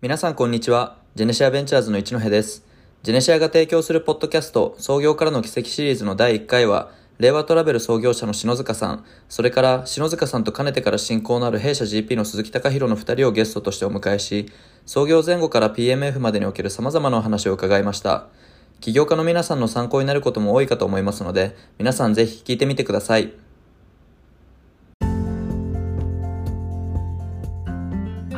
皆さんこんにちは。ジェネシアベンチャーズの一戸です。ジェネシアが提供するポッドキャスト、創業からの奇跡シリーズの第1回は、令和トラベル創業者の篠塚さん、それから篠塚さんとかねてから親交のある弊社 GP の鈴木隆弘の2人をゲストとしてお迎えし、創業前後から PMF までにおける様々なお話を伺いました。起業家の皆さんの参考になることも多いかと思いますので、皆さんぜひ聞いてみてください。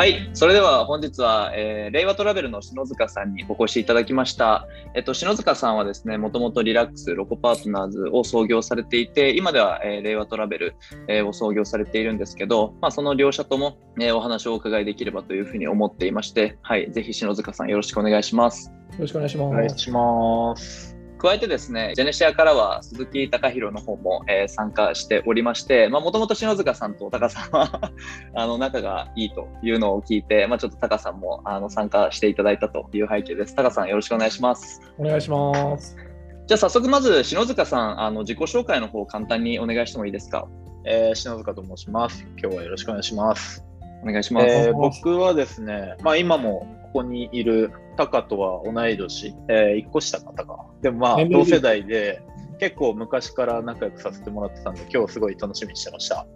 はい。それでは本日は、えー令和トラベルの篠塚さんにお越しいただきました。えっと、篠塚さんはですね、もともとリラックスロコパートナーズを創業されていて、今では、えー令和トラベル、えーを創業されているんですけど、まあ、その両者とも、えーお話をお伺いできればというふうに思っていまして、はい。ぜひ篠塚さんよろしくお願いします。よろしくお願いします。お願いします。加えてですね、ジェネシアからは鈴木隆弘の方も、えー参加しておりまして、もともと篠塚さんとタカさんは あの仲がいいというのを聞いて、まあ、ちょっとタカさんもあの参加していただいたという背景です。タカさんよろしくお願いします。お願いします。じゃあ早速まず篠塚さん、あの自己紹介の方簡単にお願いしてもいいですか？えー、篠塚と申します。今日はよろしくお願いします。お願いします。えー僕はですね、まあ今もここにいるタカとは同い年、えー、1個下かタカ。でもまあ同世代で結構昔から仲良くさせてもらってたんで、今日すごい楽しみにしてました。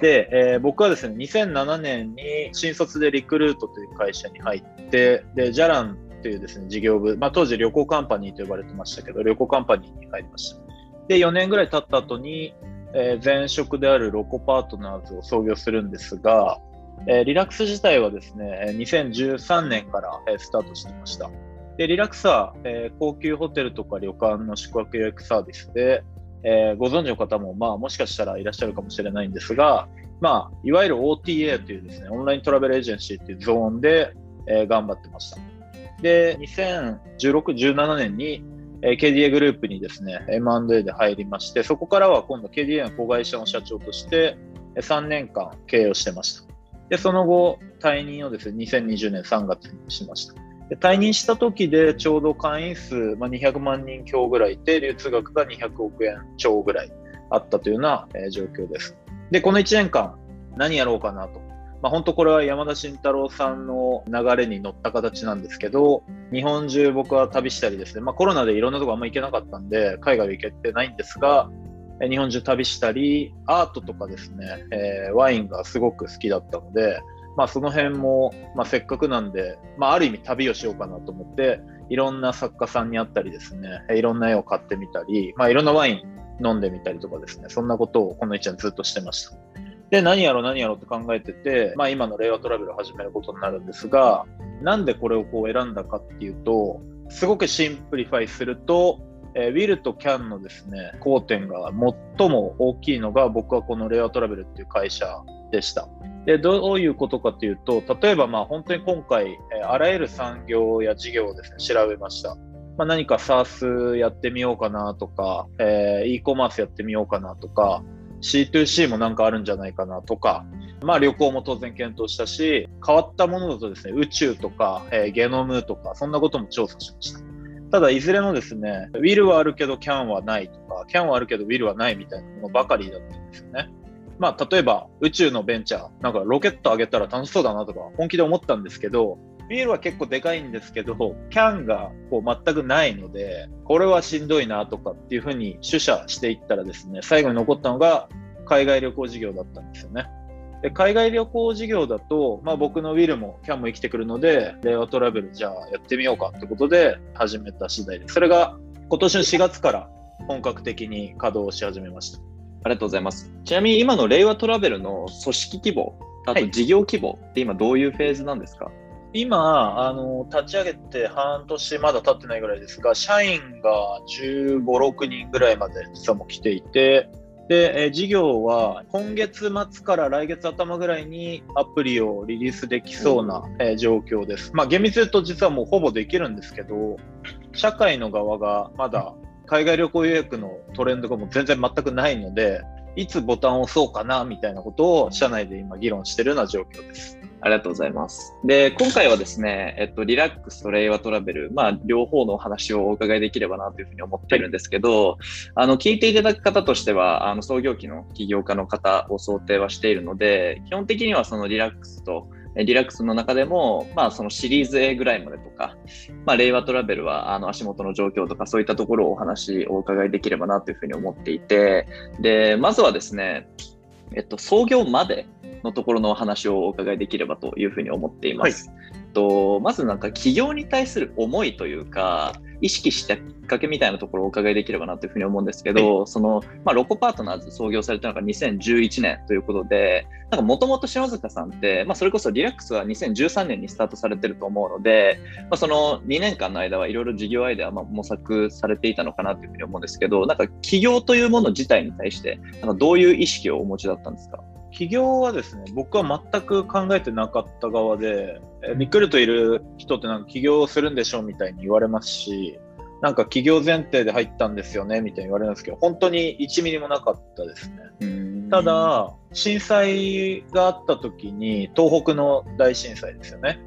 で、えー僕はですね、2007年に新卒でリクルートという会社に入って、で、ジャランというですね、事業部、まあ当時旅行カンパニーと呼ばれてましたけど、旅行カンパニーに入りました。で、4年ぐらい経った後に、えー前職であるロコパートナーズを創業するんですが、えーリラックス自体はですね、えー2013年から、えースタートしていました。で、リラックスは、えー高級ホテルとか旅館の宿泊予約サービスで、えーご存知の方も、まあ、もしかしたらいらっしゃるかもしれないんですが、まあ、いわゆる OTA というですね、オンライントラベルエージェンシーというゾーンで、えー頑張ってました。で、2016、17年に、え KDA グループにですね、M&A で入りまして、そこからは今度 KDA の子会社の社長として、3年間経営をしてました。で、その後、退任をですね、2020年3月にしました。で退任した時でちょうど会員数、まあ、200万人強ぐらいいて、流通額が200億円超ぐらいあったというような、えー状況です。で、この1年間、何やろうかなと。まあ、本当これは山田慎太郎さんの流れに乗った形なんですけど、日本中僕は旅したりですね、まあ、コロナでいろんなとこあんま行けなかったんで、海外行けてないんですが、日本中旅したり、アートとかですね、えーワインがすごく好きだったので、まあ、その辺も、まあ、せっかくなんで、まあ、ある意味旅をしようかなと思って、いろんな作家さんに会ったりですね、いろんな絵を買ってみたり、まあ、いろんなワイン飲んでみたりとかですね、そんなことをこの1年ずっとしてました。で、何やろう何やろうって考えてて、まあ今の令和トラベルを始めることになるんですが、なんでこれをこう選んだかっていうと、すごく simplify すると、えー will と can のですね、交点が最も大きいのが僕はこの令和トラベルっていう会社でした。で、どういうことかというと、例えばまあ本当に今回、あらゆる産業や事業をですね、調べました。まあ、何か SaaS やってみようかなとか、えー e コマースやってみようかなとか、C2C もなんかあるんじゃないかなとか、まあ旅行も当然検討したし、変わったものだとですね、宇宙とか、えーゲノムとか、そんなことも調査しました。ただ、いずれもですね、ウィルはあるけど CAN はないとか、CAN はあるけどウィルはないみたいなものばかりだったんですよね。まあ、例えば宇宙のベンチャー、なんかロケット上げたら楽しそうだなとか本気で思ったんですけど、ウィルは結構でかいんですけど、CAN がこう全くないので、これはしんどいなとかっていうふうに取捨していったらですね、最後に残ったのが海外旅行事業だったんですよね。で海外旅行事業だと、まあ、僕のウィルも CAN も生きてくるので、令和トラベルじゃあやってみようかってことで始めた次第です。それが今年の4月から本格的に稼働し始めました。ありがとうございます。ちなみに今の令和トラベルの組織規模、あはいと事業規模って今どういうフェーズなんですか、今あの、立ち上げて半年まだ経ってないぐらいですが、社員が15、6人ぐらいまで実はもう来ていて、で、えー事業は今月末から来月頭ぐらいにアプリをリリースできそうな、えー状況です。まあ、厳密に言うと実はもうほぼできるんですけど、社会の側がまだ海外旅行予約のトレンドがもう全然全くないので、いつボタンを押そうかなみたいなことを社内で今議論してるような状況です。ありがとうございます。で、今回はですね、えっと、リラックスと令和トラベル、まあ、両方のお話をお伺いできればなというふうに思っているんですけど、あの、聞いていただく方としては、あの、創業期の起業家の方を想定はしているので、基本的にはそのリラックスとリラックスの中でも、まあ、そのシリーズ A ぐらいまでとか、まあ、令和トラベルはあの足元の状況とかそういったところをお話をお伺いできればなというふうに思っていて、で、まずはですね、えっと、創業までのところのお話をお伺いできればというふうに思っています。はい、とまずなんか企業に対する思いというか、意識したきっかけみたいなところをお伺いできればなというふうに思うんですけど、はい、その、まあ、ロコパートナーズ創業されたのが2011年ということで、なんかもともと篠塚さんって、まあ、それこそリラックスは2013年にスタートされてると思うので、まあ、その2年間の間はいろいろ事業アイデアま模索されていたのかなというふうに思うんですけど、なんか企業というもの自体に対して、なんかどういう意識をお持ちだったんですか？起業はですね、僕は全く考えてなかった側で、リクルートいる人ってなんか起業するんでしょうみたいに言われますし、なんか企業前提で入ったんですよねみたいに言われるんですけど、本当に1ミリもなかったですね。ただ、震災があった時に、東北の大震災ですよね。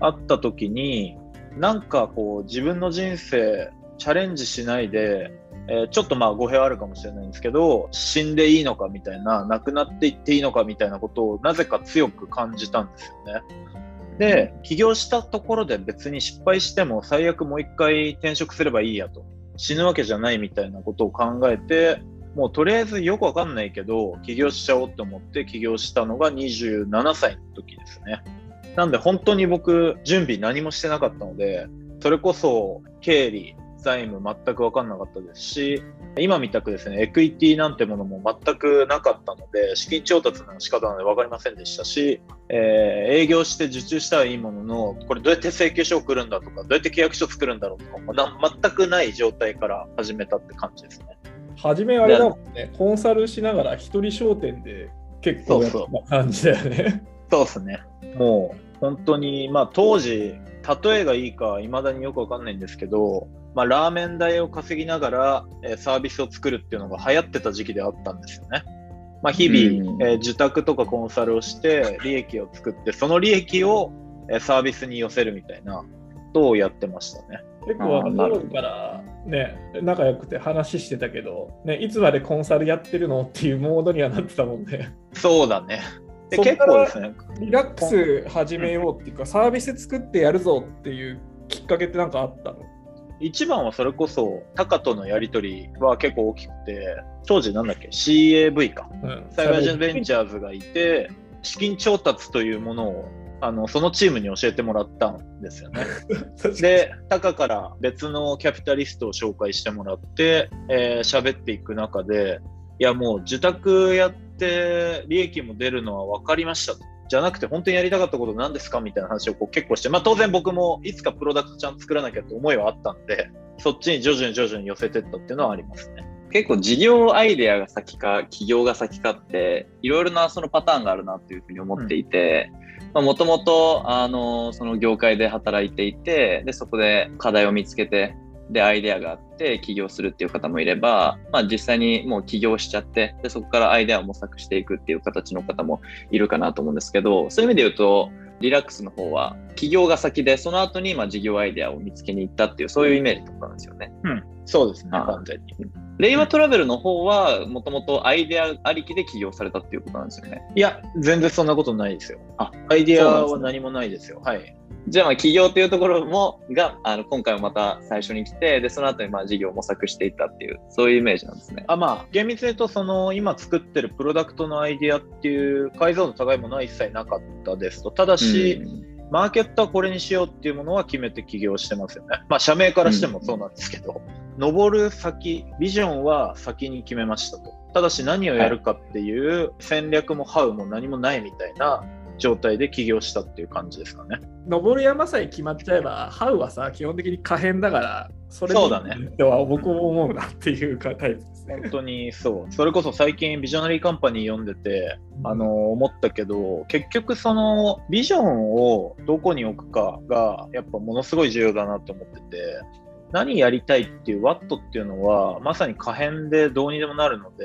あった時に、なんかこう自分の人生チャレンジしないで、えー、ちょっとまあ語弊あるかもしれないんですけど、死んでいいのかみたいな、亡くなっていっていいのかみたいなことをなぜか強く感じたんですよね。で、起業したところで別に失敗しても最悪もう一回転職すればいいやと。死ぬわけじゃないみたいなことを考えて、もうとりあえずよくわかんないけど、起業しちゃおうと思って起業したのが27歳の時ですね。なんで本当に僕、準備何もしてなかったので、それこそ経理、財務全く分かんなかったですし、今みたくですね、エクイティなんてものも全くなかったので、資金調達の仕方なんで分かりませんでしたし、えー、営業して受注したらいいものの、これどうやって請求書を送るんだとか、どうやって契約書作るんだろうとか、まあ、全くない状態から始めたって感じですね。初めあれだもんね、コンサルしながら一人商店で結構な感じだよね。そうですね。もう本当に、まあ当時、例えがいいかいまだによくわかんないんですけど、まあ、ラーメン代を稼ぎながら、えー、サービスを作るっていうのが流行ってた時期であったんですよね。まあ、日々、えー、受託とかコンサルをして利益を作ってその利益を、えー、サービスに寄せるみたいなことをやってましたね。結構あのからね仲良くて話してたけど、ね、いつまでコンサルやってるのっていうモードにはなってたもんね。そうだね。で結構ですね。リラックス始めようっていうか、サービス作ってやるぞっていうきっかけって何かあったの？一番はそれこそ、タカとのやり取りは結構大きくて、当時なんだっけ、CAV か。うん、サイバージェンベンチャーズがいて、資金調達というものをあのそのチームに教えてもらったんですよね。で、タカから別のキャピタリストを紹介してもらって、えー、喋っていく中で、いやもう受託やって利益も出るのは分かりましたと。じゃなくて本当にやりたかったこと何ですかみたいな話をこう結構して、まあ、当然僕もいつかプロダクトちゃんと作らなきゃって思いはあったんでそっちに徐々に徐々に寄せてったっていうのはありますね。結構事業アイデアが先か企業が先かっていろいろなそのパターンがあるなっていうふうに思っていて、もともとあのその業界で働いていてでそこで課題を見つけてでアイデアがあって起業するっていう方もいれば、まあ、実際にもう起業しちゃってでそこからアイデアを模索していくっていう形の方もいるかなと思うんですけどそういう意味で言うとリラックスの方は起業が先でその後にまあ事業アイデアを見つけに行ったっていうそういうイメージとかなんですよね。うん、そうですね完全に。令和トラベルの方はもともとアイデアありきで起業されたっていうことなんですよね。いや全然そんなことないですよ。あアイデアは何もないですよ。はい。じゃあまあ起業というところもがあの今回もまた最初に来てでその後にまあ事業を模索していったっていうそういうイメージなんですね。あまあ厳密に言うとその今作ってるプロダクトのアイデアっていう解像度高いものは一切なかったですとただし、うんマーケットはこれにしようっていうものは決めて起業してますよね。まあ社名からしてもそうなんですけど、うん、登る先、ビジョンは先に決めましたと。ただし何をやるかっていう戦略もハウも何もないみたいな状態で起業したっていう感じですかね。登る山さえ決まっちゃえば、ハウはさ、基本的に可変だから、それそうだね。とは僕も思うなっていうかタイプですね。本当にそう。それこそ最近ビジョナリーカンパニー読んでて、あの思ったけど、結局そのビジョンをどこに置くかがやっぱものすごい重要だなと思ってて、何やりたいっていう What っていうのはまさに可変でどうにでもなるので、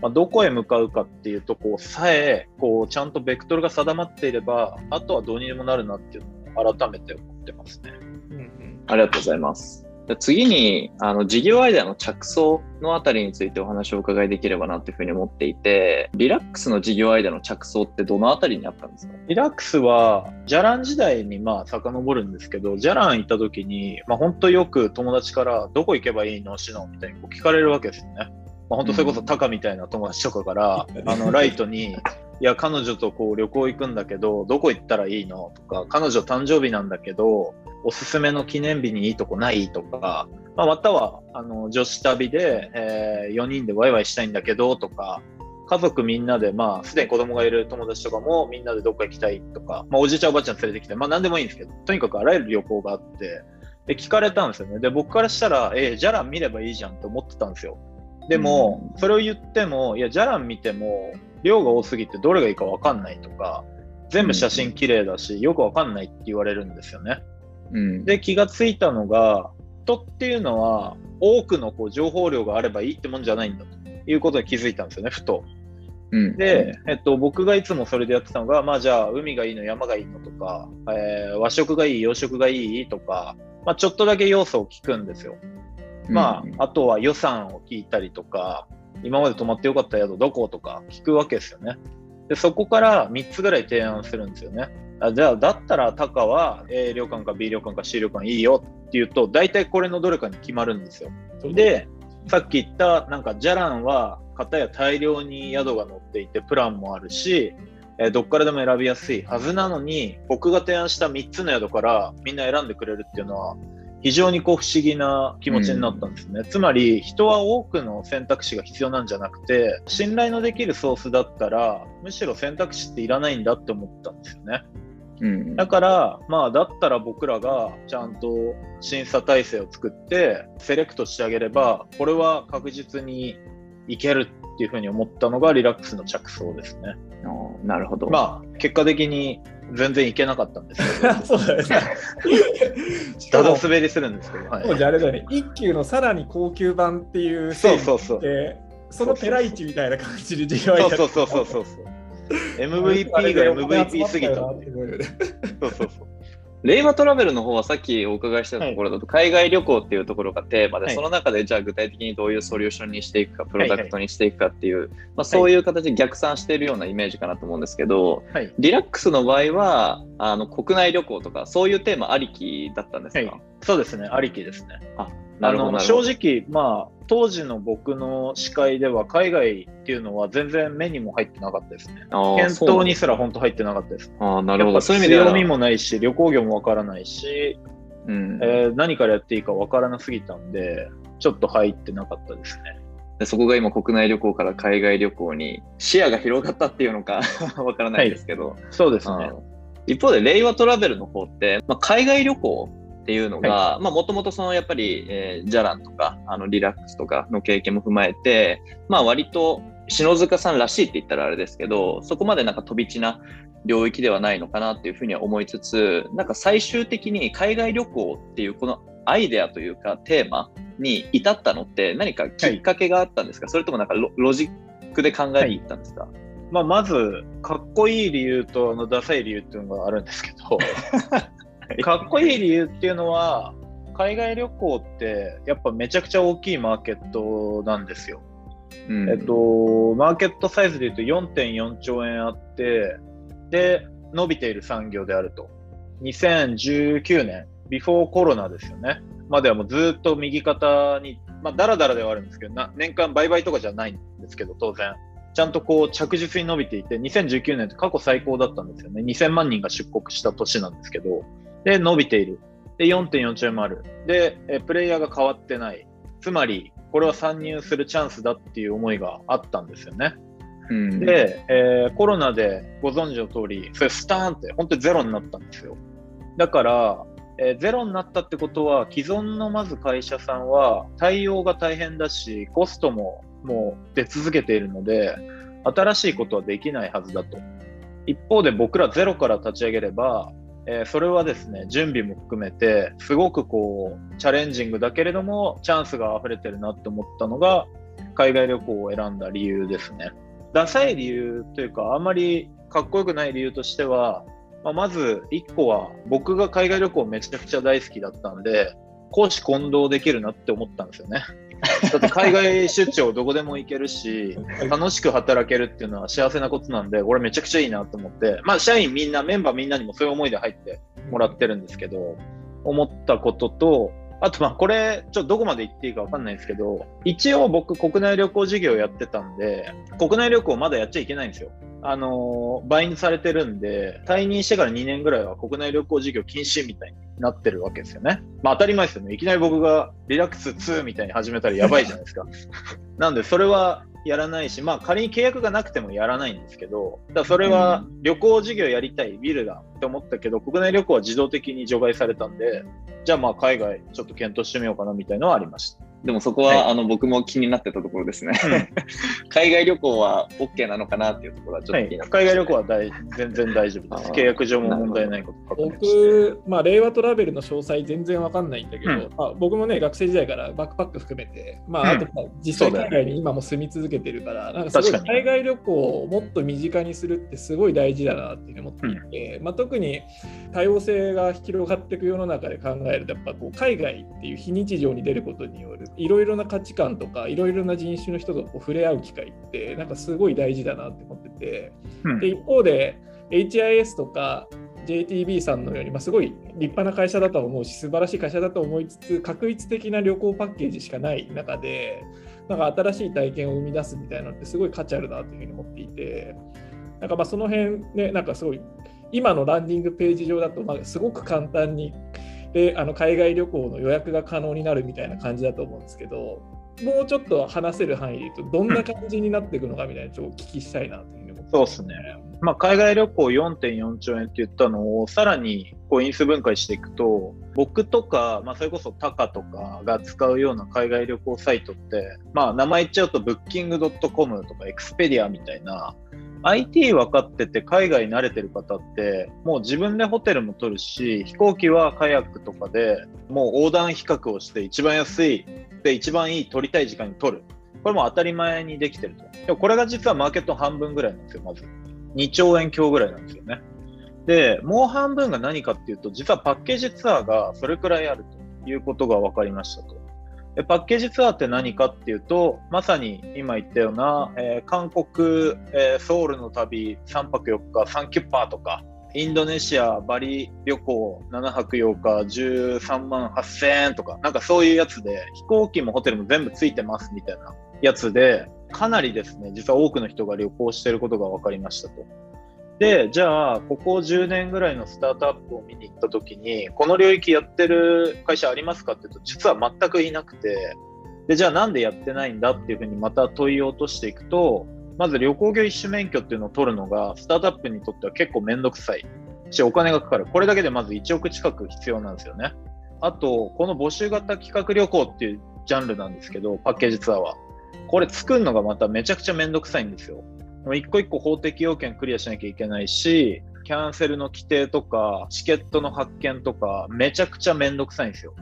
まあ、どこへ向かうかっていうとこさえこうちゃんとベクトルが定まっていればあとはどうにでもなるなっていうのを改めて思ってますね。うんうん、ありがとうございます。次に、あの、事業アイデアの着想のあたりについてお話をお伺いできればなというふうに思っていて、リラックスの事業アイデアの着想ってどのあたりにあったんですか？リラックスは、ジャラン時代にまあ遡るんですけど、ジャラン行った時に、まあ本当よく友達からどこ行けばいいの？シノみたいにこう聞かれるわけですよね。まあ、本当それこそタカみたいな友達とかから、あの、ライトに、いや、彼女とこう旅行行くんだけど、どこ行ったらいいの？とか、彼女誕生日なんだけど、おすすめの記念日にいいとこない？とか、まあ、または、あの、女子旅で、えー4人でワイワイしたいんだけど、とか、家族みんなで、まあ、すでに子供がいる友達とかもみんなでどっか行きたいとか、まあ、おじいちゃんおばあちゃん連れてきて、まあ、なんでもいいんですけど、とにかくあらゆる旅行があって、で、聞かれたんですよね。で、僕からしたら、えージャラン見ればいいじゃんって思ってたんですよ。でも、それを言っても、いや、ジャラン見ても、量が多すぎてどれがいいかわかんないとか、全部写真綺麗だし、よくわかんないって言われるんですよね。うん。で、気がついたのが、人っていうのは、多くのこう情報量があればいいってもんじゃないんだということに気づいたんですよね、ふと。うん、で、えっと、僕がいつもそれでやってたのが、まあじゃあ、海がいいの、山がいいのとか、えー和食がいい、洋食がいいとか、まあちょっとだけ要素を聞くんですよ。まあ、あとは予算を聞いたりとか、今まで泊まってよかった宿どことか聞くわけですよね。で、そこから3つぐらい提案するんですよね。あじゃあ、だったらタカは A 旅館か B 旅館か C 旅館いいよっていうと、大体これのどれかに決まるんですよ。で、さっき言った、なんか、ジャランは、片や大量に宿が載っていて、プランもあるし、えーどっからでも選びやすいはずなのに、僕が提案した3つの宿からみんな選んでくれるっていうのは、非常にこう不思議な気持ちになったんですね。つまり、人は多くの選択肢が必要なんじゃなくて、信頼のできるソースだったら、むしろ選択肢っていらないんだって思ったんですよね。うん。だから、まあ、だったら僕らがちゃんと審査体制を作って、セレクトしてあげれば、これは確実にいけるっていうふうに思ったのがリラックスの着想ですね。なるほど。まあ、結果的に全然いけなかったんですけど、そうだよね。だも、滑りするんですけど、はい当時あれだよね、一級のさらに高級版っていうそうそうそう。で、そのペライチみたいな感じで授業そうそうそうそうそうそう。MVP が MVP すぎた。そうそうそう。令和トラベルの方はさっきお伺いしたところだと、海外旅行っていうところがテーマで、はい。その中でじゃあ具体的にどういうソリューションにしていくか、プロダクトにしていくかっていう、まあ、そういう形で逆算しているようなイメージかなと思うんですけど、はい。リラックスの場合は、あの国内旅行とか、そういうテーマありきだったんですか、はい。そうですね、ありきですね。あのなるほど。正直、まあ、当時の僕の視界では、海外っていうのは全然目にも入ってなかったですね。検討にすら本当入ってなかったです。あーなるほど。そういう意味では、強みもないし、旅行業もわからないし、うんえー何からやっていいかわからなすぎたんで、ちょっと入ってなかったですね。でそこが今国内旅行から海外旅行に視野が広がったっていうのか わからないですけど、そうですね。うん一方で令和トラベルの方って、まあ、海外旅行っていうのが、まあもともとそのやっぱり、えージャランとかあのリラックスとかの経験も踏まえて、まあ割と篠塚さんらしいって言ったらあれですけど、そこまでなんか飛び地な領域ではないのかなっていうふうには思いつつ、なんか最終的に海外旅行っていうこのアイデアというかテーマに至ったのって何かきっかけがあったんですか、それともなんかロロジックで考えていったんですか、まあ、まず、かっこいい理由と、あの、ダサい理由っていうのがあるんですけど、かっこいい理由っていうのは、海外旅行って、やっぱめちゃくちゃ大きいマーケットなんですよ。うんえっと、マーケットサイズで言うと4.4兆円あって、で、伸びている産業であると。2019年、ビフォーコロナですよね。まではもうずっと右肩に、まあ、だらだらではあるんですけど、な年間売買とかじゃないんですけど、当然。ちゃんとこう着実に伸びていて、2019年って過去最高だったんですよね。2000万人が出国した年なんですけど、で、伸びている。で、4.4兆円もある。で、えプレイヤーが変わってない。つまり、これは参入するチャンスだっていう思いがあったんですよね。うんで、えーコロナでご存知の通り、それスターンって本当にゼロになったんですよ。だから、えーゼロになったってことは、既存のまず会社さんは対応が大変だし、コストももう出続けているので、新しいことはできないはずだと。一方で僕らゼロから立ち上げれば、えーそれはですね、準備も含めて、すごくこう、チャレンジングだけれども、チャンスが溢れてるなって思ったのが、海外旅行を選んだ理由ですね。ダサい理由というか、あんまりかっこよくない理由としては、まあ、まず1個は、僕が海外旅行めちゃくちゃ大好きだったんで、公私混同できるなって思ったんですよね。だって海外出張どこでも行けるし、楽しく働けるっていうのは幸せなことなんで、俺めちゃくちゃいいなと思って、まあ社員みんな、メンバーみんなにもそういう思いで入ってもらってるんですけど、思ったことと、あとまあこれ、ちょっとどこまで行っていいかわかんないんですけど、一応僕国内旅行事業やってたんで、国内旅行まだやっちゃいけないんですよ。あのー、倍にされてるんで、退任してから2年ぐらいは国内旅行事業禁止みたいになってるわけですよね。まあ当たり前ですよね。いきなり僕がリラックス2みたいに始めたらやばいじゃないですか。なんでそれはやらないし、まあ仮に契約がなくてもやらないんですけど、だそれは旅行事業やりたいビルだって思ったけど、国内旅行は自動的に除外されたんで、じゃあまあ海外ちょっと検討してみようかなみたいなのはありました。でもそこは、はい、あの僕も気になってたところですね。海外旅行は OK なのかなっていうところはちょっと気になって、はい、海外旅行は大全然大丈夫です。契約上も問題ないこと僕、まあ、令和トラベルの詳細全然わかんないんだけど、うん、まあ、僕もね、学生時代からバックパック含めて、まあ、あと実際海外に今も住み続けてるから、なんかすごい海外旅行をもっと身近にするってすごい大事だなっていう思っていて、うん、まあ、特に多様性が広がっていく世の中で考えると、やっぱこう海外っていう非日常に出ることによるいろいろな価値観とかいろいろな人種の人と触れ合う機会ってなんかすごい大事だなって思ってて、うん、で一方で HIS とか JTB さんのように、まあ、すごい立派な会社だと思うし素晴らしい会社だと思いつつ確一的な旅行パッケージしかない中でなんか新しい体験を生み出すみたいなのってすごい価値あるなというふうに思っていて。なんかまあその辺ねなんかすごい今のランディングページ上だとまあすごく簡単にであの海外旅行の予約が可能になるみたいな感じだと思うんですけどもうちょっと話せる範囲で言うとどんな感じになっていくのかみたいなちょっとお聞きしたいなという、そうですね、まあ、海外旅行4.4兆円って言ったのをさらにこう因数分解していくと僕とか、まあ、それこそタカとかが使うような海外旅行サイトって、まあ、名前言っちゃうとブッキングドットコムとかエクスペディアみたいな IT 分かってて海外慣れてる方ってもう自分でホテルも取るし飛行機はカヤックとかでもう横断比較をして一番安いで一番いい取りたい時間に取る。これも当たり前にできてると。でもこれが実はマーケット半分ぐらいなんですよまず。2兆円強ぐらいなんですよね。でもう半分が何かっていうと実はパッケージツアーがそれくらいあるということが分かりましたと。でパッケージツアーって何かっていうと、まさに今言ったような、えー、韓国、えー、ソウルの旅3泊4日3キュッパーとか、インドネシア、バリ旅行7泊8日13万8000円とか、なんかそういうやつで、飛行機もホテルも全部ついてますみたいなやつで、かなりですね、実は多くの人が旅行していることが分かりましたと。で、じゃあ、ここ10年ぐらいのスタートアップを見に行った時に、この領域やってる会社ありますかって言うと、実は全くいなくて、で、じゃあなんでやってないんだっていうふうにまた問いを落としていくと、まず旅行業一種免許っていうのを取るのが、スタートアップにとっては結構めんどくさいし、お金がかかる。これだけでまず1億近く必要なんですよね。あと、この募集型企画旅行っていうジャンルなんですけど、パッケージツアーは。これ作るのがまためちゃくちゃめんどくさいんですよ。一個一個法的要件クリアしなきゃいけないし、キャンセルの規定とか、チケットの発券とか、めちゃくちゃめんどくさいんですよ。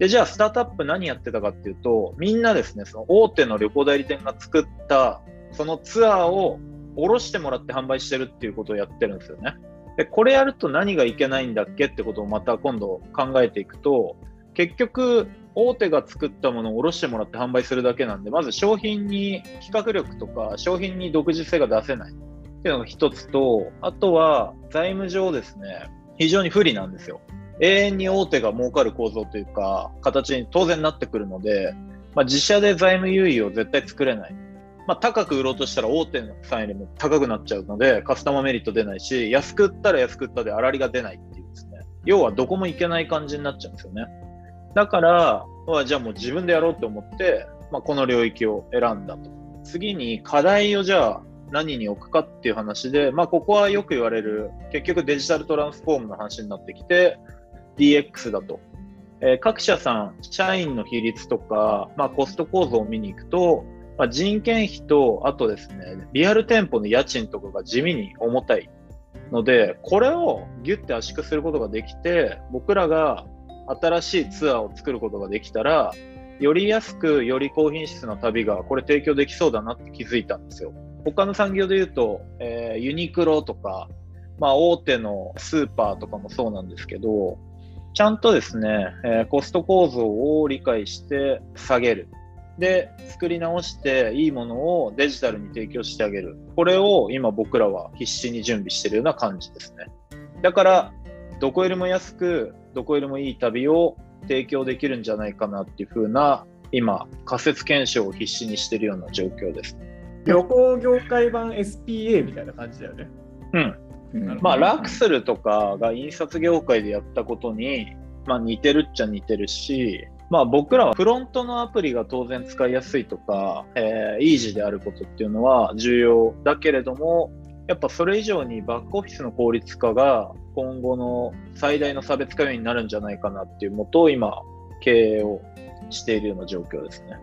で、じゃあ、スタートアップ何やってたかっていうと、みんなですね、その大手の旅行代理店が作った、そのツアーを下ろしてもらって販売してるっていうことをやってるんですよね。で、これやると何がいけないんだっけってことをまた今度考えていくと、結局、大手が作ったものを卸してもらって販売するだけなんで、まず商品に企画力とか、商品に独自性が出せないっていうのが一つと、あとは財務上ですね、非常に不利なんですよ。永遠に大手が儲かる構造というか、形に当然なってくるので、まあ、自社で財務優位を絶対作れない。まあ、高く売ろうとしたら大手のさんよりも高くなっちゃうので、カスタマーメリット出ないし、安く売ったら安く売ったで粗利が出ないっていうですね、要はどこもいけない感じになっちゃうんですよね。だから、じゃあもう自分でやろうと思って、まあ、この領域を選んだと。次に課題をじゃあ何に置くかっていう話で、まあ、ここはよく言われる、結局デジタルトランスフォームの話になってきて、DX だと。えー、各社さん、社員の比率とか、まあ、コスト構造を見に行くと、まあ、人件費と、あとですね、リアル店舗の家賃とかが地味に重たいので、これをギュッて圧縮することができて、僕らが新しいツアーを作ることができたら、より安く、より高品質な旅がこれ提供できそうだなって気づいたんですよ。他の産業で言うと、えー、ユニクロとか、まあ、大手のスーパーとかもそうなんですけど、ちゃんとですね、えー、コスト構造を理解して下げる。で、作り直していいものをデジタルに提供してあげる。これを今僕らは必死に準備してるような感じですね。だから、どこよりも安く、どこよりもいい旅を提供できるんじゃないかなっていう風な、今、仮説検証を必死にしてるような状況です。旅行業界版 SPA みたいな感じだよね。うん。まあ、ラクスルとかが印刷業界でやったことに、まあ、似てるっちゃ似てるし、まあ、僕らはフロントのアプリが当然使いやすいとか、えー、イージーであることっていうのは重要だけれども、やっぱそれ以上にバックオフィスの効率化が今後の最大の差別化要因になるんじゃないかなっていうもとを今、経営をしているような状況ですね。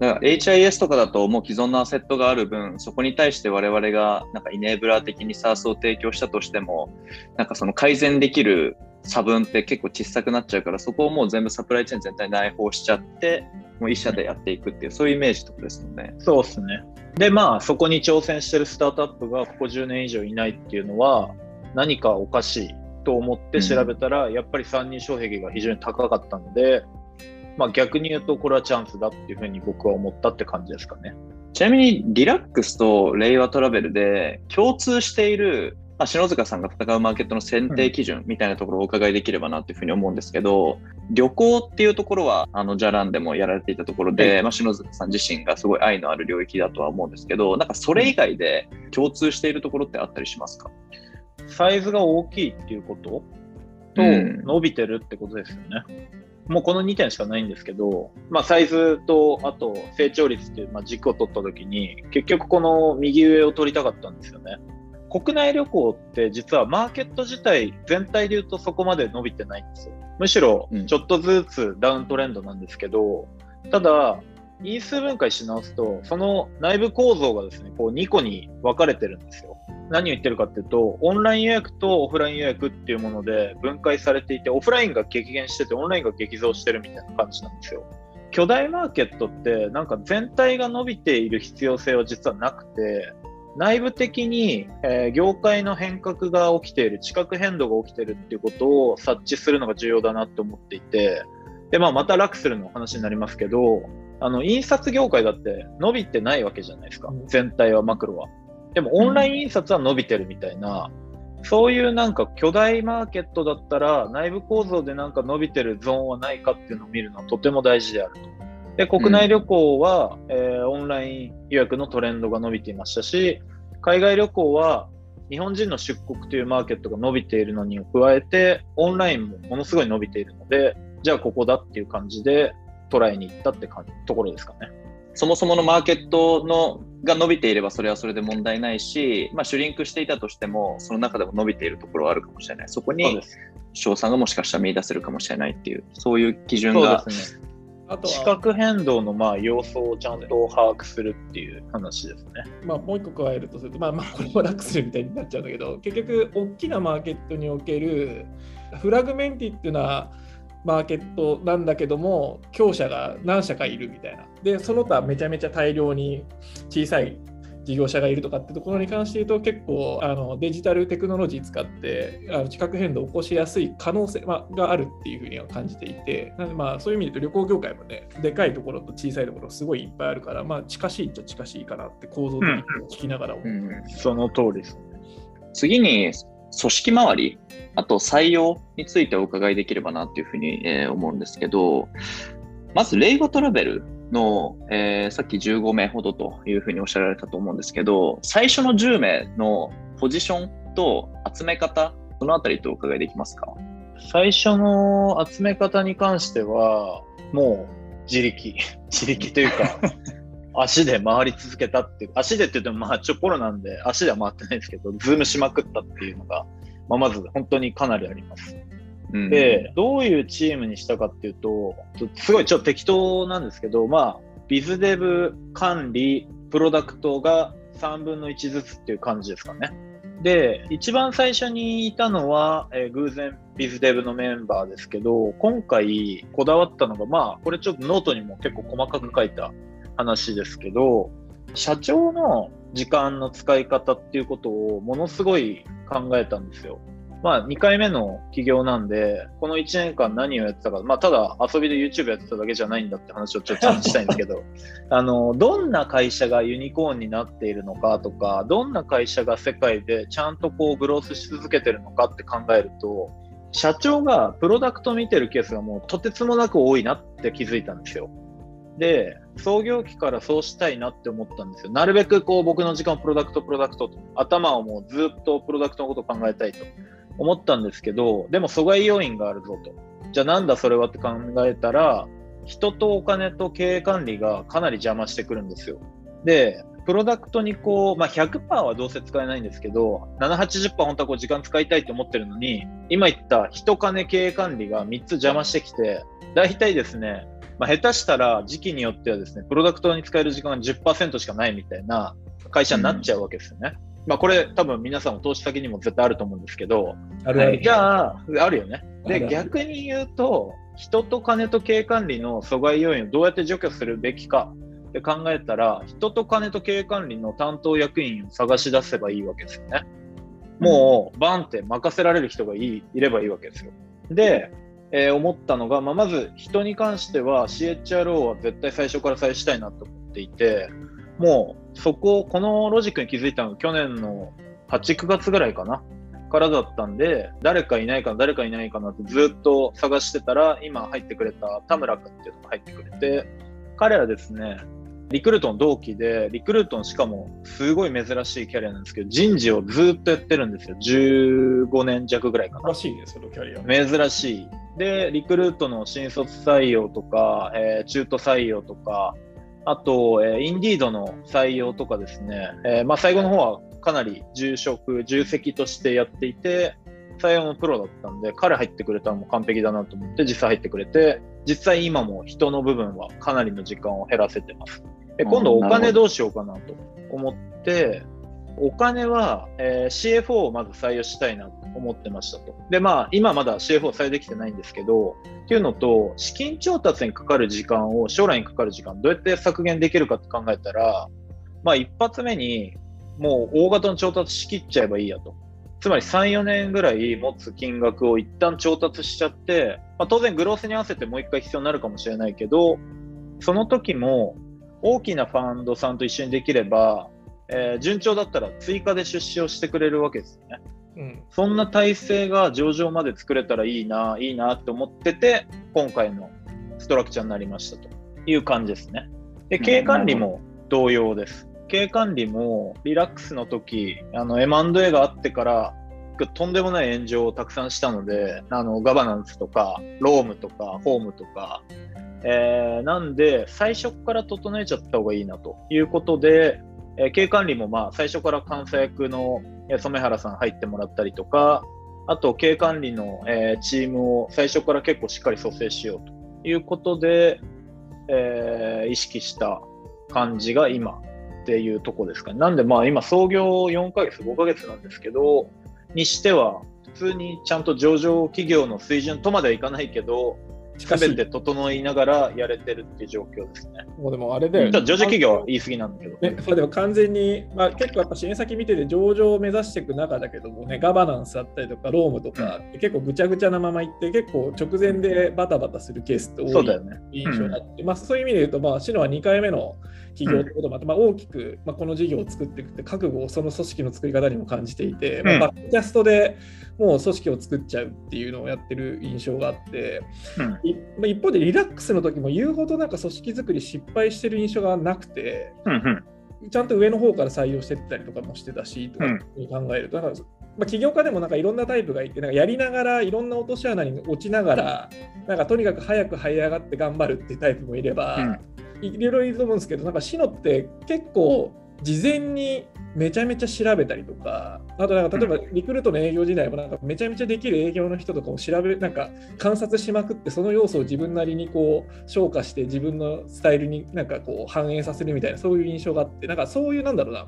だから HIS とかだともう既存のアセットがある分、そこに対して我々がなんかイネーブラー的に SARS を提供したとしても、なんかその改善できる差分って結構小さくなっちゃうから、そこをもう全部サプライチェーン全体内包しちゃって、もう一社でやっていくっていう、そういうイメージとかですよね。そうですね。で、まあ、そこに挑戦してるスタートアップがここ10年以上いないっていうのは、何かおかしいと思って調べたら、うん、やっぱり参入障壁が非常に高かったので、まあ、逆に言うとこれはチャンスだっていうふうに僕は思ったって感じですかね。ちなみにリラックスと令和トラベルで共通している、まあ、篠塚さんが戦うマーケットの選定基準みたいなところをお伺いできればなというふうに思うんですけど、旅行っていうところはあのジャランでもやられていたところで、はい、まあ、篠塚さん自身がすごい愛のある領域だとは思うんですけどなんかそれ以外で共通しているところってあったりしますか、サイズが大きいっていうこと？と、伸びてるってことですよね。もうこの2点しかないんですけど、まあ、サイズとあと成長率っていう、まあ、軸を取った時に結局この右上を取りたかったんですよね。国内旅行って実はマーケット自体全体で言うとそこまで伸びてないんですよ。むしろちょっとずつダウントレンドなんですけど、うん、ただ因数分解し直すとその内部構造がですねこう2個に分かれてるんですよ。何を言ってるかっていうと、オンライン予約とオフライン予約っていうもので分解されていて、オフラインが激減してて、オンラインが激増してるみたいな感じなんですよ。巨大マーケットって、なんか全体が伸びている必要性は実はなくて、内部的に、えー、業界の変革が起きている、地殻変動が起きているっていうことを察知するのが重要だなと思っていて、で、まあ、またラクスルの話になりますけど、あの、印刷業界だって伸びてないわけじゃないですか。全体は、マクロは。でもオンライン印刷は伸びてるみたいな、うん、そういうなんか巨大マーケットだったら内部構造でなんか伸びてるゾーンはないかっていうのを見るのはとても大事であると。で、国内旅行は、うん、えー、オンライン予約のトレンドが伸びていましたし、海外旅行は日本人の出国というマーケットが伸びているのに加えて、オンラインもものすごい伸びているので、じゃあここだっていう感じでトライに行ったってところですかね。そもそものマーケットのが伸びていればそれはそれで問題ないし、まあ、シュリンクしていたとしてもその中でも伸びているところはあるかもしれない。そこに賞賛がもしかしたら見出せるかもしれないっていうそういう基準が、ね、あと地殻変動のまあ要素をちゃんと把握するっていう話ですね。まあ、もう一個加えるとすると、まあ、まあこれもラックスルみたいになっちゃうんだけど 結局大きなマーケットにおけるフラグメンティっていうのはマーケットなんだけども強者が何社かいるみたいなでその他めちゃめちゃ大量に小さい事業者がいるとかってところに関して言うと結構あのデジタルテクノロジー使ってあの地殻変動を起こしやすい可能性、まがあるっていうふうには感じていてなのでまあそういう意味で言うと旅行業界もねでかいところと小さいところすごいいっぱいあるからまあ近しいっちゃ近しいかなって構造的に聞きながら思う、うんうん、その通りです次に組織周り、あと採用についてお伺いできればなっていうふうに、えー、思うんですけど、まず、レイゴトラベルの、えー、さっき15名ほどというふうにおっしゃられたと思うんですけど、最初の10名のポジションと集め方、そのあたりとお伺いできますか？最初の集め方に関しては、もう自力、自力というか、足で回り続けたっていう、足でって言ってもまあちょコロなんで足では回ってないですけど、ズームしまくったっていうのが、まあ、まず本当にかなりあります。うん、で、どういうチームにしたかっていうと、すごいちょっと適当なんですけど、まあ、ビズデブ、管理、プロダクトが3分の1ずつっていう感じですかね。で、一番最初にいたのは、えー、偶然 biz dev のメンバーですけど、今回こだわったのが、まあ、これちょっとノートにも結構細かく書いた話ですけど、社長の時間の使い方っていうことをものすごい考えたんですよ。まあ、2回目の起業なんで、この1年間何をやってたか、まあ、ただ遊びで YouTube やってただけじゃないんだって話をちょっとちゃんとしたいんですけど、あの、どんな会社がユニコーンになっているのかとか、どんな会社が世界でちゃんとこうグロースし続けてるのかって考えると、社長がプロダクト見てるケースがもうとてつもなく多いなって気づいたんですよ。で、創業期からそうしたいなって思ったんですよ。なるべくこう僕の時間をプロダクト、プロダクトと、頭をもうずっとプロダクトのことを考えたいと。思ったんですけど、でも阻害要因があるぞと。じゃあなんだそれはって考えたら、人とお金と経営管理がかなり邪魔してくるんですよ。で、プロダクトにこう、まあ、100%はどうせ使えないんですけど、7、80%本当はこう時間使いたいと思ってるのに、今言った人金経営管理が3つ邪魔してきて、大体ですね、まあ、下手したら時期によってはですね、プロダクトに使える時間が10%しかないみたいな会社になっちゃうわけですよね。うんまあ、これ多分皆さんも投資先にも絶対あると思うんですけど、あるあるじゃあ、あるよね。で、逆に言うと、人と金と経営管理の阻害要因をどうやって除去するべきかって考えたら、人と金と経営管理の担当役員を探し出せばいいわけですよね。もう、バンって任せられる人がいいいればいいわけですよ。で、えー、思ったのが、まあ、まず人に関しては CHRO は絶対最初から最初したいなと思っていて、もうそこ、このロジックに気づいたのが去年の8、9月ぐらいかな。からだったんで、誰かいないかな、誰かいないかなってずっと探してたら、今入ってくれた田村君っていうのが入ってくれて、彼はですね、リクルートの同期で、リクルートのしかもすごい珍しいキャリアなんですけど、人事をずっとやってるんですよ。15年弱ぐらいかな。珍しいね、そのキャリア。珍しい。で、リクルートの新卒採用とか、えー、中途採用とか、あと、えー、インディードの採用とかですね、えー、まあ、最後の方はかなり重職、重責としてやっていて、採用のプロだったんで、彼入ってくれたらもう完璧だなと思って、実際入ってくれて、実際今も人の部分はかなりの時間を減らせてます。え今度お金どうしようかなと思って、お金は、えー、CFO をまず採用したいなと思ってましたと。で、まあ、今まだ CFO 採用できてないんですけど、っていうのと、資金調達にかかる時間を、将来にかかる時間、どうやって削減できるかって考えたら、まあ、一発目に、もう大型の調達しきっちゃえばいいやと。つまり3、4年ぐらい持つ金額を一旦調達しちゃって、まあ、当然グロースに合わせてもう一回必要になるかもしれないけど、その時も大きなファンドさんと一緒にできれば、えー、順調だったら追加で出資をしてくれるわけですよね。うん、そんな体制が上場まで作れたらいいな、いいなって思ってて、今回のストラクチャーになりましたという感じですね。で、経営管理も同様です。経営管理もリラックスの時、あの M&A があってから、とんでもない炎上をたくさんしたので、あのガバナンスとか、ロームとか、ホームとか、えー、なんで、最初から整えちゃった方がいいなということで、えー、経営管理もまあ最初から監査役の染原さん入ってもらったりとか、あと経営管理の、えー、チームを最初から結構しっかり蘇生しようということで、えー、意識した感じが今っていうとこですかね。なんでまあ今創業4ヶ月、5ヶ月なんですけど、にしては普通にちゃんと上場企業の水準とまではいかないけど、すべて整いながらやれてるっていう状況ですね。もうでもあれで、上場企業は言い過ぎなんだけど。ね、それでも完全に、まあ、結構やっぱ支援先見てて上場を目指していく中だけどもね、ガバナンスだったりとか、ロームとか、うん、結構ぐちゃぐちゃなままいって、結構直前でバタバタするケースって多い印象があって、ねうん、まあ、そういう意味で言うと、まあ、シノは2回目の企業ということもあって、まあ、大きく、まあ、この事業を作っていくって覚悟をその組織の作り方にも感じていて、まあ、バックキャストでもう組織を作っちゃうっていうのをやってる印象があって、うん、一方でリラックスの時も言うほどなんか組織作り失敗してる印象がなくて、うんうん、ちゃんと上の方から採用してったりとかもしてたしとか考えると、うん、まあ、起業家でもなんかいろんなタイプがいて、なんかやりながらいろんな落とし穴に落ちながら、なんかとにかく早く這い上がって頑張るっていうタイプもいれば、うん。いろいろいると思うんですけど、なんかシノって結構事前にめちゃめちゃ調べたりとか、あとなんか例えばリクルートの営業時代もなんかめちゃめちゃできる営業の人とかを調べ、なんか観察しまくって、その要素を自分なりにこう消化して自分のスタイルになんかこう反映させるみたいな、そういう印象があって、なんかそういうなんだろうな、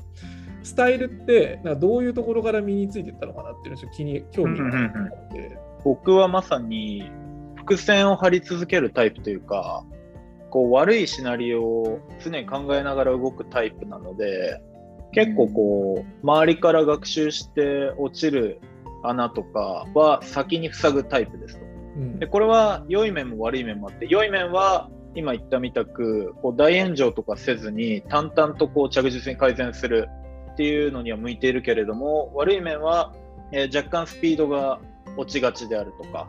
スタイルってなんかどういうところから身についていったのかなっていうのを気に興味があって。僕はまさに伏線を張り続けるタイプというか、こう悪いシナリオを常に考えながら動くタイプなので、結構こう、周りから学習して落ちる穴とかは先に塞ぐタイプですと。うん、でこれは良い面も悪い面もあって良い面は今言ったみたくこう大炎上とかせずに淡々とこう着実に改善するっていうのには向いているけれども悪い面は、えー、若干スピードが落ちがちであるとか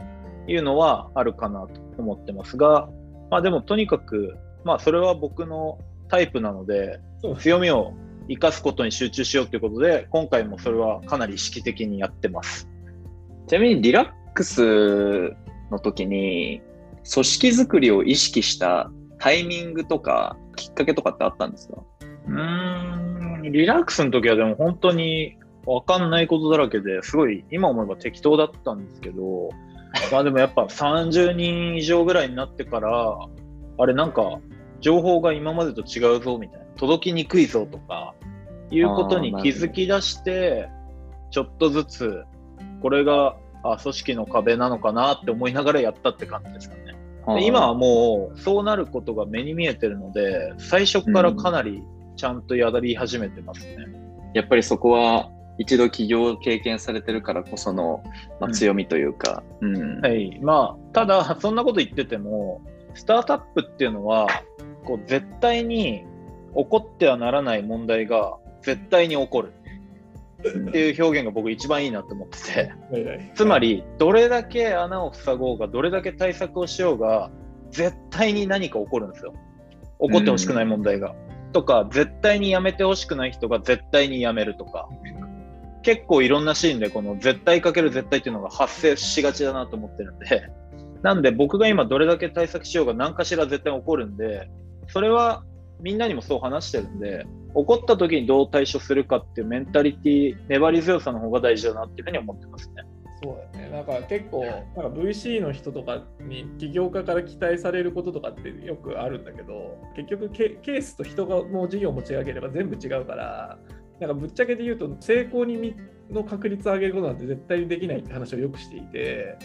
いうのはあるかなと思ってますが、まあ、でもとにかく、まあ、それは僕のタイプなので強みを生かすことに集中しようということで今回もそれはかなり意識的にやってます。ちなみにリラックスの時に組織づくりを意識したタイミングとかきっかけとかってあったんですか？うーん、リラックスの時はでも本当に分かんないことだらけですごい今思えば適当だったんですけど、まあでもやっぱ30人以上ぐらいになってから、あれなんか情報が今までと違うぞみたいな、届きにくいぞとか、いうことに気づき出して、ちょっとずつこれがあ組織の壁なのかなって思いながらやったって感じですかね。で今はもうそうなることが目に見えてるので最初からかなりちゃんとやり始めてますね。うん、やっぱりそこは一度起業を経験されてるからこその、まあ、強みというか、うん、うん、はい。まあ、ただそんなこと言っててもスタートアップっていうのはこう絶対に起こってはならない問題が絶対に起こるっていう表現が僕一番いいなと思ってて、つまりどれだけ穴を塞ごうがどれだけ対策をしようが絶対に何か起こるんですよ。起こってほしくない問題が、うん、とか絶対に辞めてほしくない人が絶対に辞めるとか。結構いろんなシーンでこの絶対かける絶対っていうのが発生しがちだなと思ってるんで。なんで僕が今どれだけ対策しようが何かしら絶対起こるんでそれはみんなにもそう話してるんで起こった時にどう対処するかっていうメンタリティ粘り強さの方が大事だなっていうふうに思ってますね。そうだね。なんか結構、なんか VC の人とかに起業家から期待されることとかってよくあるんだけど、結局ケースと人がもう事業を持ち上げれば全部違うから、なんかぶっちゃけで言うと成功にの確率を上げることなんて絶対にできないって話をよくしていて、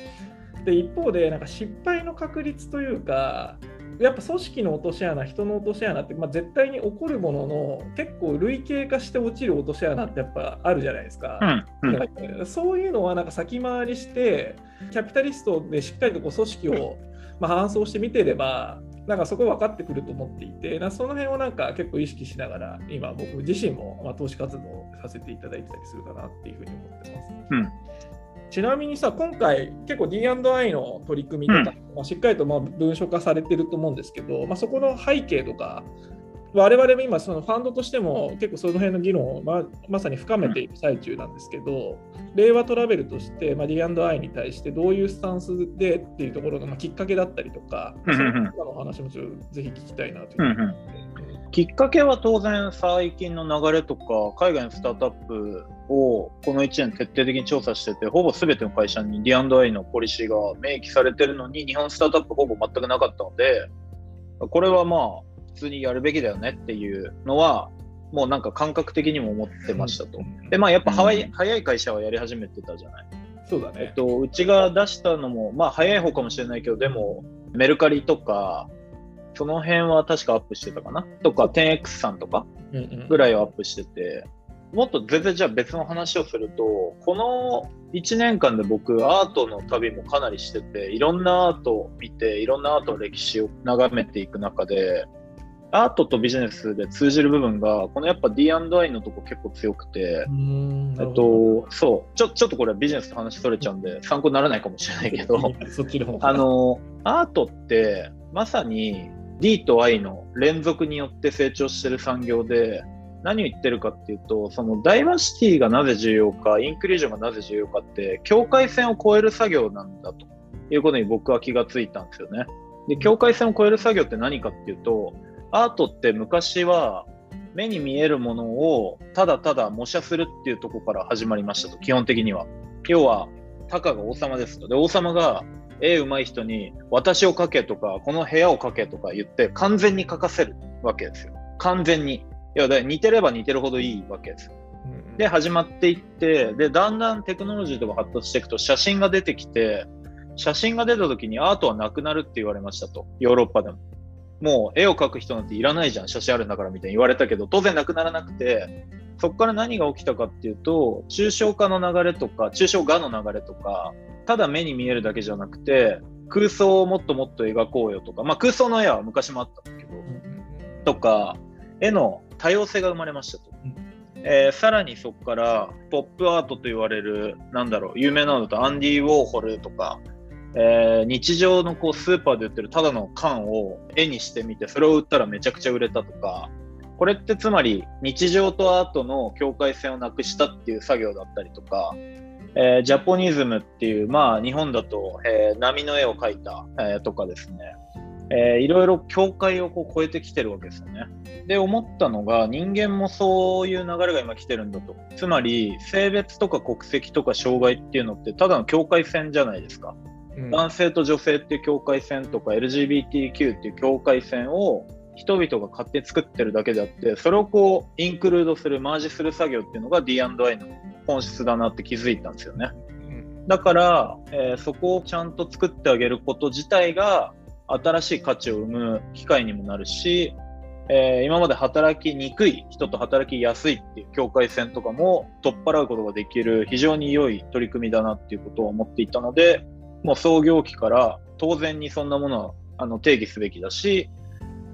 で一方でなんか失敗の確率というかやっぱ組織の落とし穴、人の落とし穴って、まあ、絶対に起こるものの、結構類型化して落ちる落とし穴ってやっぱあるじゃないですか。うんうん、そういうのはなんか先回りして、キャピタリストでしっかりとこう組織をまあ、搬送して見てれば、なんかそこ分かってくると思っていて、その辺をなんか結構意識しながら、今僕自身もま投資活動させていただいてたりするかなっていうふうに思ってます。うんちなみにさ、今回、結構 D&I の取り組みとか、うん、まあ、しっかりとまあ文書化されてると思うんですけど、まあ、そこの背景とか、我々も今、そのファンドとしても結構その辺の議論をままさに深めている最中なんですけど、令和トラベルとして、まあ、D&I に対してどういうスタンスでっていうところの、まあ、きっかけだったりとか、その話もちょっとぜひ聞きたいなというふうに思って。きっかけは当然最近の流れとか海外のスタートアップをこの1年徹底的に調査しててほぼ全ての会社に D&I のポリシーが明記されてるのに日本スタートアップほぼ全くなかったのでこれはまあ普通にやるべきだよねっていうのはもうなんか感覚的にも思ってましたと。でまあやっぱ早い,、早い会社はやり始めてたじゃない。そうだね。えっと、うちが出したのもまあ早い方かもしれないけどでもメルカリとかその辺は確かアップしてたかなとか、10X さんとかぐらいはアップしてて、もっと全然じゃあ別の話をすると、この1年間で僕、アートの旅もかなりしてて、いろんなアートを見て、いろんなアートの歴史を眺めていく中で、アートとビジネスで通じる部分が、このやっぱ D&I のとこ結構強くて、えっと、そうちょ、ちょっとこれはビジネスと話取れちゃうんで、参考にならないかもしれないけど、あの、アートってまさに D と I の連続によって成長してる産業で、何を言ってるかっていうと、そのダイバーシティがなぜ重要か、インクリージョンがなぜ重要かって、境界線を越える作業なんだということに僕は気がついたんですよね。で、境界線を越える作業って何かっていうと、アートって昔は目に見えるものをただただ模写するっていうとこから始まりましたと、基本的には。要は、たかが王様ですと。で、王様が絵うまい人に私を描けとか、この部屋を描けとか言って完全に描かせるわけですよ。完全に。いや、だ似てれば似てるほどいいわけですよ。で、始まっていって、で、だんだんテクノロジーとか発達していくと写真が出てきて、写真が出た時にアートはなくなるって言われましたと。ヨーロッパでも。もう絵を描く人なんていらないじゃん、写真あるんだからみたいに言われたけど、当然なくならなくて、そこから何が起きたかっていうと、抽象化の流れとか、抽象画の流れとか、ただ目に見えるだけじゃなくて、空想をもっともっと描こうよとか、まあ、空想の絵は昔もあったんだけど、とか、絵の多様性が生まれましたと。えー、さらにそこからポップアートと言われる、なんだろう、有名なのだとアンディ・ウォーホルとか、えー、日常のこうスーパーで売ってるただの缶を絵にしてみて、それを売ったらめちゃくちゃ売れたとか、これってつまり日常とアートの境界線をなくしたっていう作業だったりとか、えー、ジャポニズムっていう、まあ日本だと、えー、波の絵を描いた、えー、とかですね、えー、いろいろ境界をこう超えてきてるわけですよね。で、思ったのが、人間もそういう流れが今来てるんだと。つまり、性別とか国籍とか障害っていうのって、ただの境界線じゃないですか。うん、男性と女性っていう境界線とか、LGBTQ っていう境界線を、人々が勝手に作ってるだけであって、それをこう、インクルードする、マージする作業っていうのが D&I の本質だなって気づいたんですよね。だから、えー、そこをちゃんと作ってあげること自体が新しい価値を生む機会にもなるし、えー、今まで働きにくい人と働きやすいっていう境界線とかも取っ払うことができる非常に良い取り組みだなっていうことを思っていたので、もう創業期から当然にそんなものはあの定義すべきだし、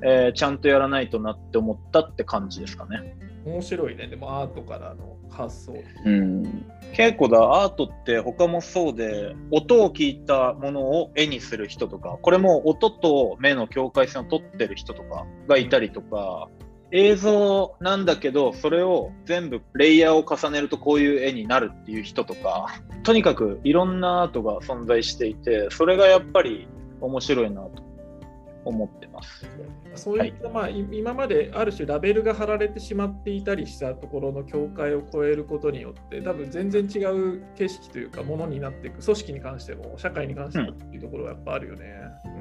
えー、ちゃんとやらないとなって思ったって感じですかね。面白いね、でもアートからの発想。うん、結構だ、アートって他もそうで、音を聞いたものを絵にする人とか、これも音と目の境界線を取ってる人とかがいたりとか、映像なんだけど、それを全部レイヤーを重ねるとこういう絵になるっていう人とか、とにかくいろんなアートが存在していて、それがやっぱり面白いなと。思ってます。そういった、まあ、今まである種ラベルが貼られてしまっていたりしたところの境界を越えることによって多分全然違う景色というかものになっていく組織に関しても社会に関してもっていうところはやっぱあるよね。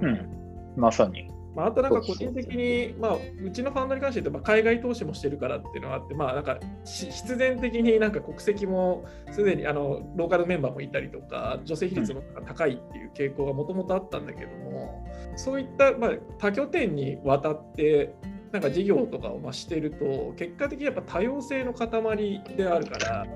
うん、うん、まさに。まあ、あとなんか個人的に、まあ、うちのファンドに関して言うと、海外投資もしてるからっていうのがあって、まあ、なんか必然的になんか国籍もすでにあのローカルメンバーもいたりとか、女性比率も高いっていう傾向がもともとあったんだけども、そういった、まあ、多拠点にわたって、なんか事業とかをましてると、結果的にやっぱ多様性の塊であるから、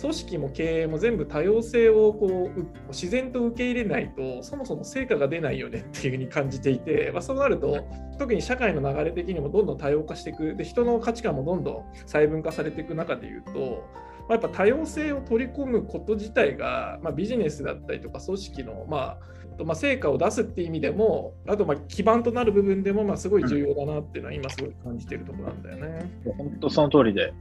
組織も経営も全部多様性をこう自然と受け入れないとそもそも成果が出ないよねっていうふうに感じていて、まあ、そうなると特に社会の流れ的にもどんどん多様化していく。で人の価値観もどんどん細分化されていく中でいうと、まあ、やっぱ多様性を取り込むこと自体が、まあ、ビジネスだったりとか組織の、まあまあ、成果を出すっていう意味でもあとまあ基盤となる部分でもまあすごい重要だなっていうのは今すごい感じているところなんだよね。本当その通りで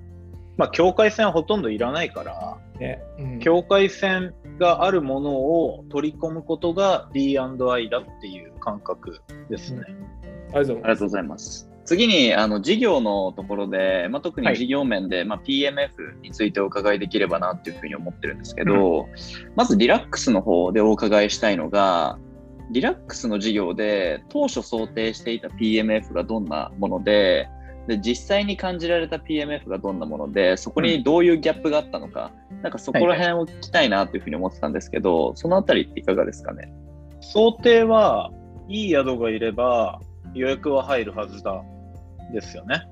まあ、境界線はほとんどいらないから、ね。うん、境界線があるものを取り込むことが D&I だっていう感覚ですね。うん、ありがとうございます。次にあの事業のところで、まあ、特に事業面で、はい、まあ、PMF についてお伺いできればなっていうふうに思ってるんですけど、うん、まずリラックスの方でお伺いしたいのが、リラックスの事業で当初想定していた PMF がどんなもので、で実際に感じられた PMF がどんなものでそこにどういうギャップがあったのか、うん、なんかそこら辺を聞きたいなというふうに思ってたんですけど、はい、そのあたりっていかがですかね？想定はいい宿がいれば予約は入るはずだですよね。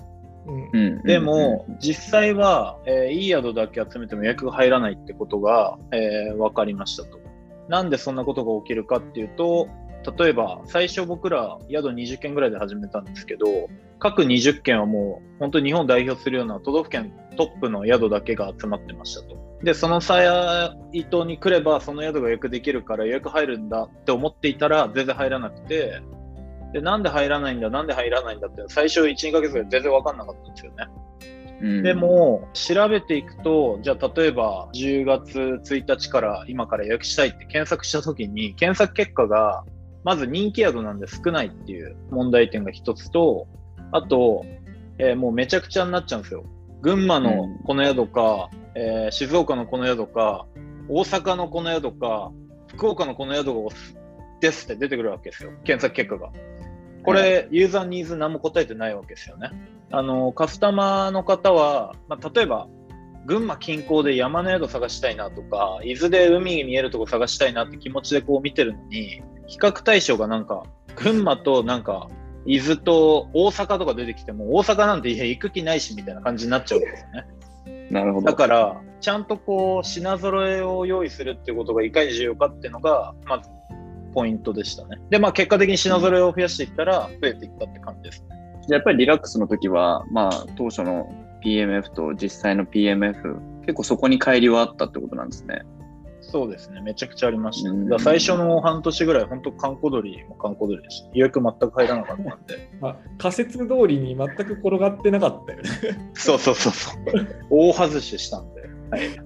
うん、でも、実際は、えー、いい宿だけ集めても予約が入らないってことが、えー、分かりましたと。なんでそんなことが起きるかっていうと、例えば最初僕ら宿20件ぐらいで始めたんですけど各20件はもう本当に日本を代表するような都道府県トップの宿だけが集まってましたと。で、そのサイトに来ればその宿が予約できるから予約入るんだって思っていたら全然入らなくて、で、なんで入らないんだ、なんで入らないんだって最初1、2ヶ月で全然わかんなかったんですよね。うん、でも、調べていくと、じゃあ例えば10月1日から今から予約したいって検索したときに、検索結果がまず人気宿なんで少ないっていう問題点が一つと、あと、えー、もうめちゃくちゃになっちゃうんですよ。群馬のこの宿か、うん、えー、静岡のこの宿か、大阪のこの宿か、福岡のこの宿ですって出てくるわけですよ。検索結果が。これ、ユーザーニーズ何も答えてないわけですよね。あの、カスタマーの方は、まあ、例えば、群馬近郊で山の宿探したいなとか、伊豆で海に見えるとこ探したいなって気持ちでこう見てるのに、比較対象がなんか、群馬となんか、伊豆と大阪とか出てきても、大阪なんていや行く気ないしみたいな感じになっちゃうんですよね。なるほど。だから、ちゃんとこう、品揃えを用意するっていうことがいかに重要かっていうのが、まず、ポイントでしたね。で、まあ、結果的に品揃えを増やしていったら、増えていったって感じですね。じゃあやっぱりリラックスの時は、まあ、当初の PMF と実際の PMF、結構そこに乖離はあったってことなんですね。そうですね、めちゃくちゃありました。うんだ最初の半年ぐらい、本当、観光鳥も観光鳥でした。予約全く入らなかったんで。ま あ、仮説通りに全く転がってなかったよね。そうそうそうそう。大外ししたんで。はい。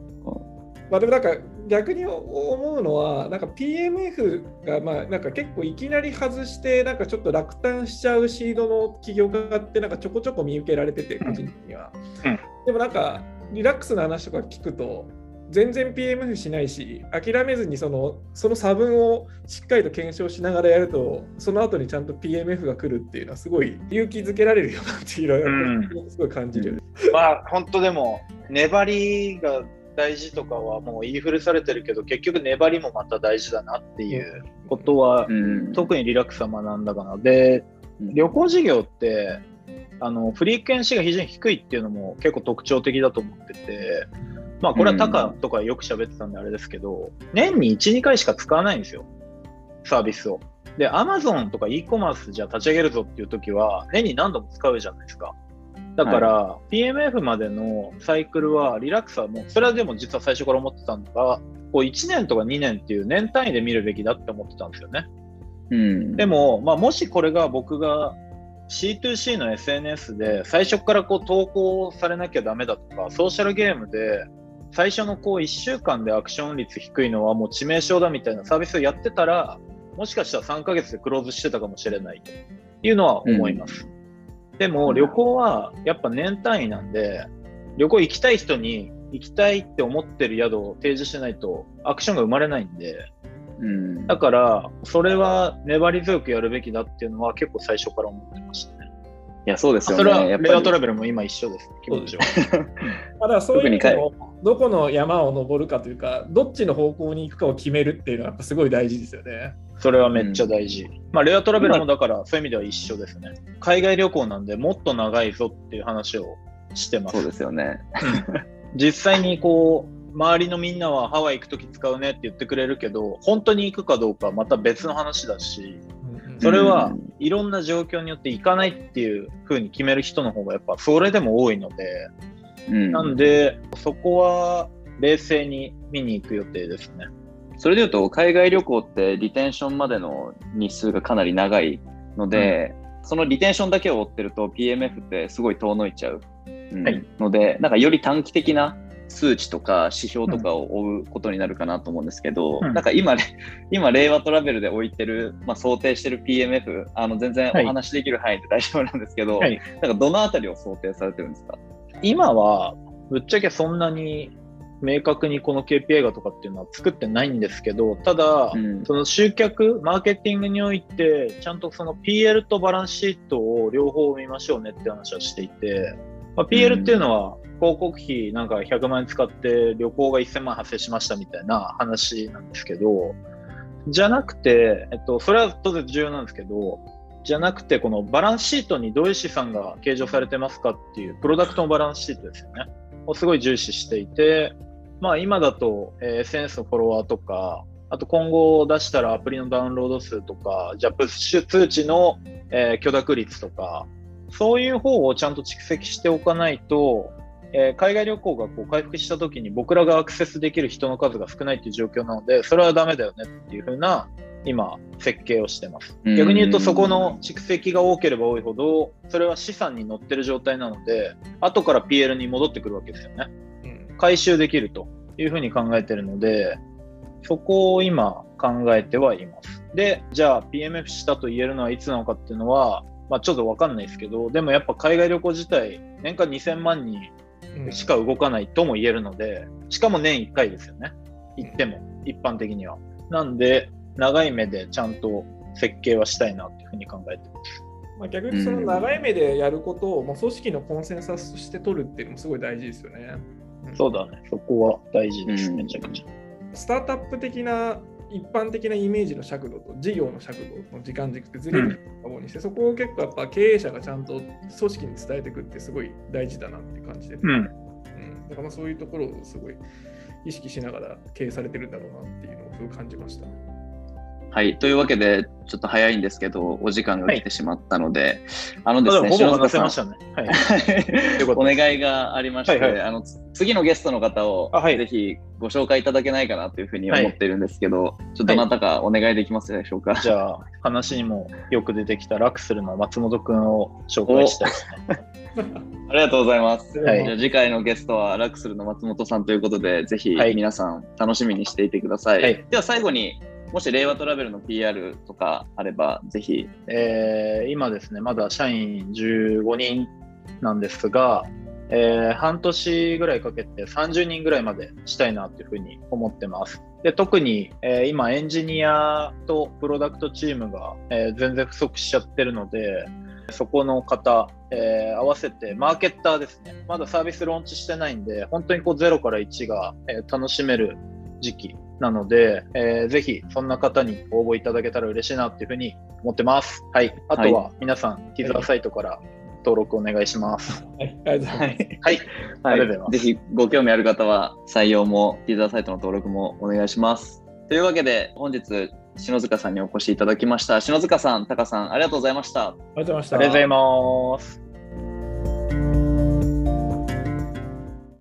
まあでもなんか逆に思うのは、なんか PMF がまあなんか結構いきなり外して、なんかちょっと落胆しちゃうシードの企業家ってなんかちょこちょこ見受けられてて、個人的には。うんでもなんかリラックスの話とか聞くと、全然 PMF しないし、諦めずにそのその差分をしっかりと検証しながらやると、その後にちゃんと PMF が来るっていうのはすごい勇気づけられるよなっていうのはすごい感じるよね。まあ、本当でも、粘りが大事とかはもう言い古されてるけど、結局粘りもまた大事だなっていうことは、うん。特にリラックスは学んだかな。で、旅行事業って、あのフリークエンシーが非常に低いっていうのも結構特徴的だと思ってて、まあこれはタカとかよく喋ってたんであれですけど、年に1、2回しか使わないんですよ、サービスを。で、Amazon とか e コマースじゃ立ち上げるぞっていう時は、年に何度も使うじゃないですか。だから、PMF までのサイクルは、リラックスはもう、それはでも実は最初から思ってたのが、こう1年とか2年っていう年単位で見るべきだって思ってたんですよね。うん。でも、まあ、もしこれが僕が C2C の SNS で最初からこう投稿されなきゃダメだとか、ソーシャルゲームで最初のこう1週間でアクション率低いのはもう致命傷だみたいなサービスをやってたら、もしかしたら3ヶ月でクローズしてたかもしれないというのは思います。でも旅行はやっぱ年単位なんで、旅行行きたい人に行きたいって思ってる宿を提示しないとアクションが生まれないんで、うん。だから、それは粘り強くやるべきだっていうのは結構最初から思ってましたね。いや、そうですよね。それはやっぱりレアトラベルも今一緒です、気持ちは。ただそういうもどこの山を登るかというか、どっちの方向に行くかを決めるっていうのはやっぱすごい大事ですよね。それはめっちゃ大事。まあ、レアトラベルもだからそういう意味では一緒ですね。海外旅行なんでもっと長いぞっていう話をしてます。そうですよね。実際にこう、周りのみんなはハワイ行くとき使うねって言ってくれるけど、本当に行くかどうかはまた別の話だし、それはうんいろんな状況によって行かないっていう風に決める人の方がやっぱそれでも多いので、うん。なんでそこは冷静に見に行く予定ですね。それでいうと、海外旅行ってリテンションまでの日数がかなり長いので、そのリテンションだけを追ってると PMF ってすごい遠のいちゃう、うん。はい。ので、なんかより短期的な数値とか指標とかを追うことになるかなと思うんですけど、うん。なんか今、今、令和トラベルで置いてる、まあ、想定してる PMF、あの全然はい。お話できる範囲で大丈夫なんですけど、はい。なんかどのあたりを想定されてるんですか？今はぶっちゃけそんなに明確にこの KPI がとかっていうのは作ってないんですけど、ただ、うん。その集客、マーケティングにおいて、ちゃんとその PL とバランスシートを両方見ましょうねって話はしていて、まあ、PL っていうのは広告費なんか100万円使って旅行が1000万発生しましたみたいな話なんですけど、じゃなくて、えっと、それは当然重要なんですけど、じゃなくて、このバランスシートにどういう資産が計上されてますかっていう、プロダクトのバランスシートですよね。をすごい重視していて、まあ今だと、えー SNS のフォロワーとか、あと今後出したらアプリのダウンロード数とか、じゃあプッシュ通知の、えー許諾率とか、そういう方をちゃんと蓄積しておかないと、えー海外旅行がこう回復した時に僕らがアクセスできる人の数が少ないっていう状況なので、それはダメだよねっていう風な今設計をしてます。うん逆に言うとそこの蓄積が多ければ多いほど、それは資産に乗ってる状態なので、後から PL に戻ってくるわけですよね。うん回収できるというふうに考えてるので、そこを今考えてはいます。で、じゃあ PMF したと言えるのはいつなのかっていうのは、まあちょっとわかんないですけど、でもやっぱ海外旅行自体、年間2000万人うんしか動かないとも言えるので、しかも年1回ですよね。行っても、一般的には。なんで、長い目でちゃんと設計はしたいなっていうふうに考えてます。まあ、逆にその長い目でやることをもう組織のコンセンサスとして取るっていうのもすごい大事ですよね。んそうだね。そこは大事です、うんめちゃくちゃ。スタートアップ的な一般的なイメージの尺度と事業の尺度の時間軸ってずれると思うにして、そこを結構やっぱ経営者がちゃんと組織に伝えていくってすごい大事だなって感じです。うん。うんだからまあそういうところをすごい意識しながら経営されてるんだろうなっていうのをすごい感じました。はい。というわけで、ちょっと早いんですけど、お時間が来てしまったので、はい、あのですね、ほぼ話せましたね。はい。お願いがありまして、はいはい、あの次のゲストの方を、はい、ぜひご紹介いただけないかなというふうに思ってるんですけど、はい、ちょっとどなたかお願いできますでしょうか？じゃあ、話にもよく出てきたラクスルの松本君を紹介したいですね。ありがとうございます。はい、じゃあ次回のゲストはラクスルの松本さんということで、ぜひ皆さん楽しみにしていてください、では最後にもし令和トラベルの PR とかあれば、ぜひ。えー、今ですね、まだ社員15人なんですが、えー、半年ぐらいかけて30人ぐらいまでしたいなというふうに思ってます。で特に、えー、今エンジニアとプロダクトチームが、えー、全然不足しちゃってるので、そこの方、えー、合わせてマーケッターですね。まだサービスローンチしてないんで、本当にこう0から1が、え、楽しめる時期なので、えー、ぜひそんな方に応募いただけたら嬉しいなっていうふうに思ってます。はい。あとは皆さん、ティザーサイトから登録お願いします。はい。ありがとうございます。はい。はい、ありがとうございます。ぜひご興味ある方は採用もティザーサイトの登録もお願いします。というわけで本日篠塚さんにお越しいただきました。篠塚さん、タカさん、ありがとうございました。ありがとうございました。ありがとうございます。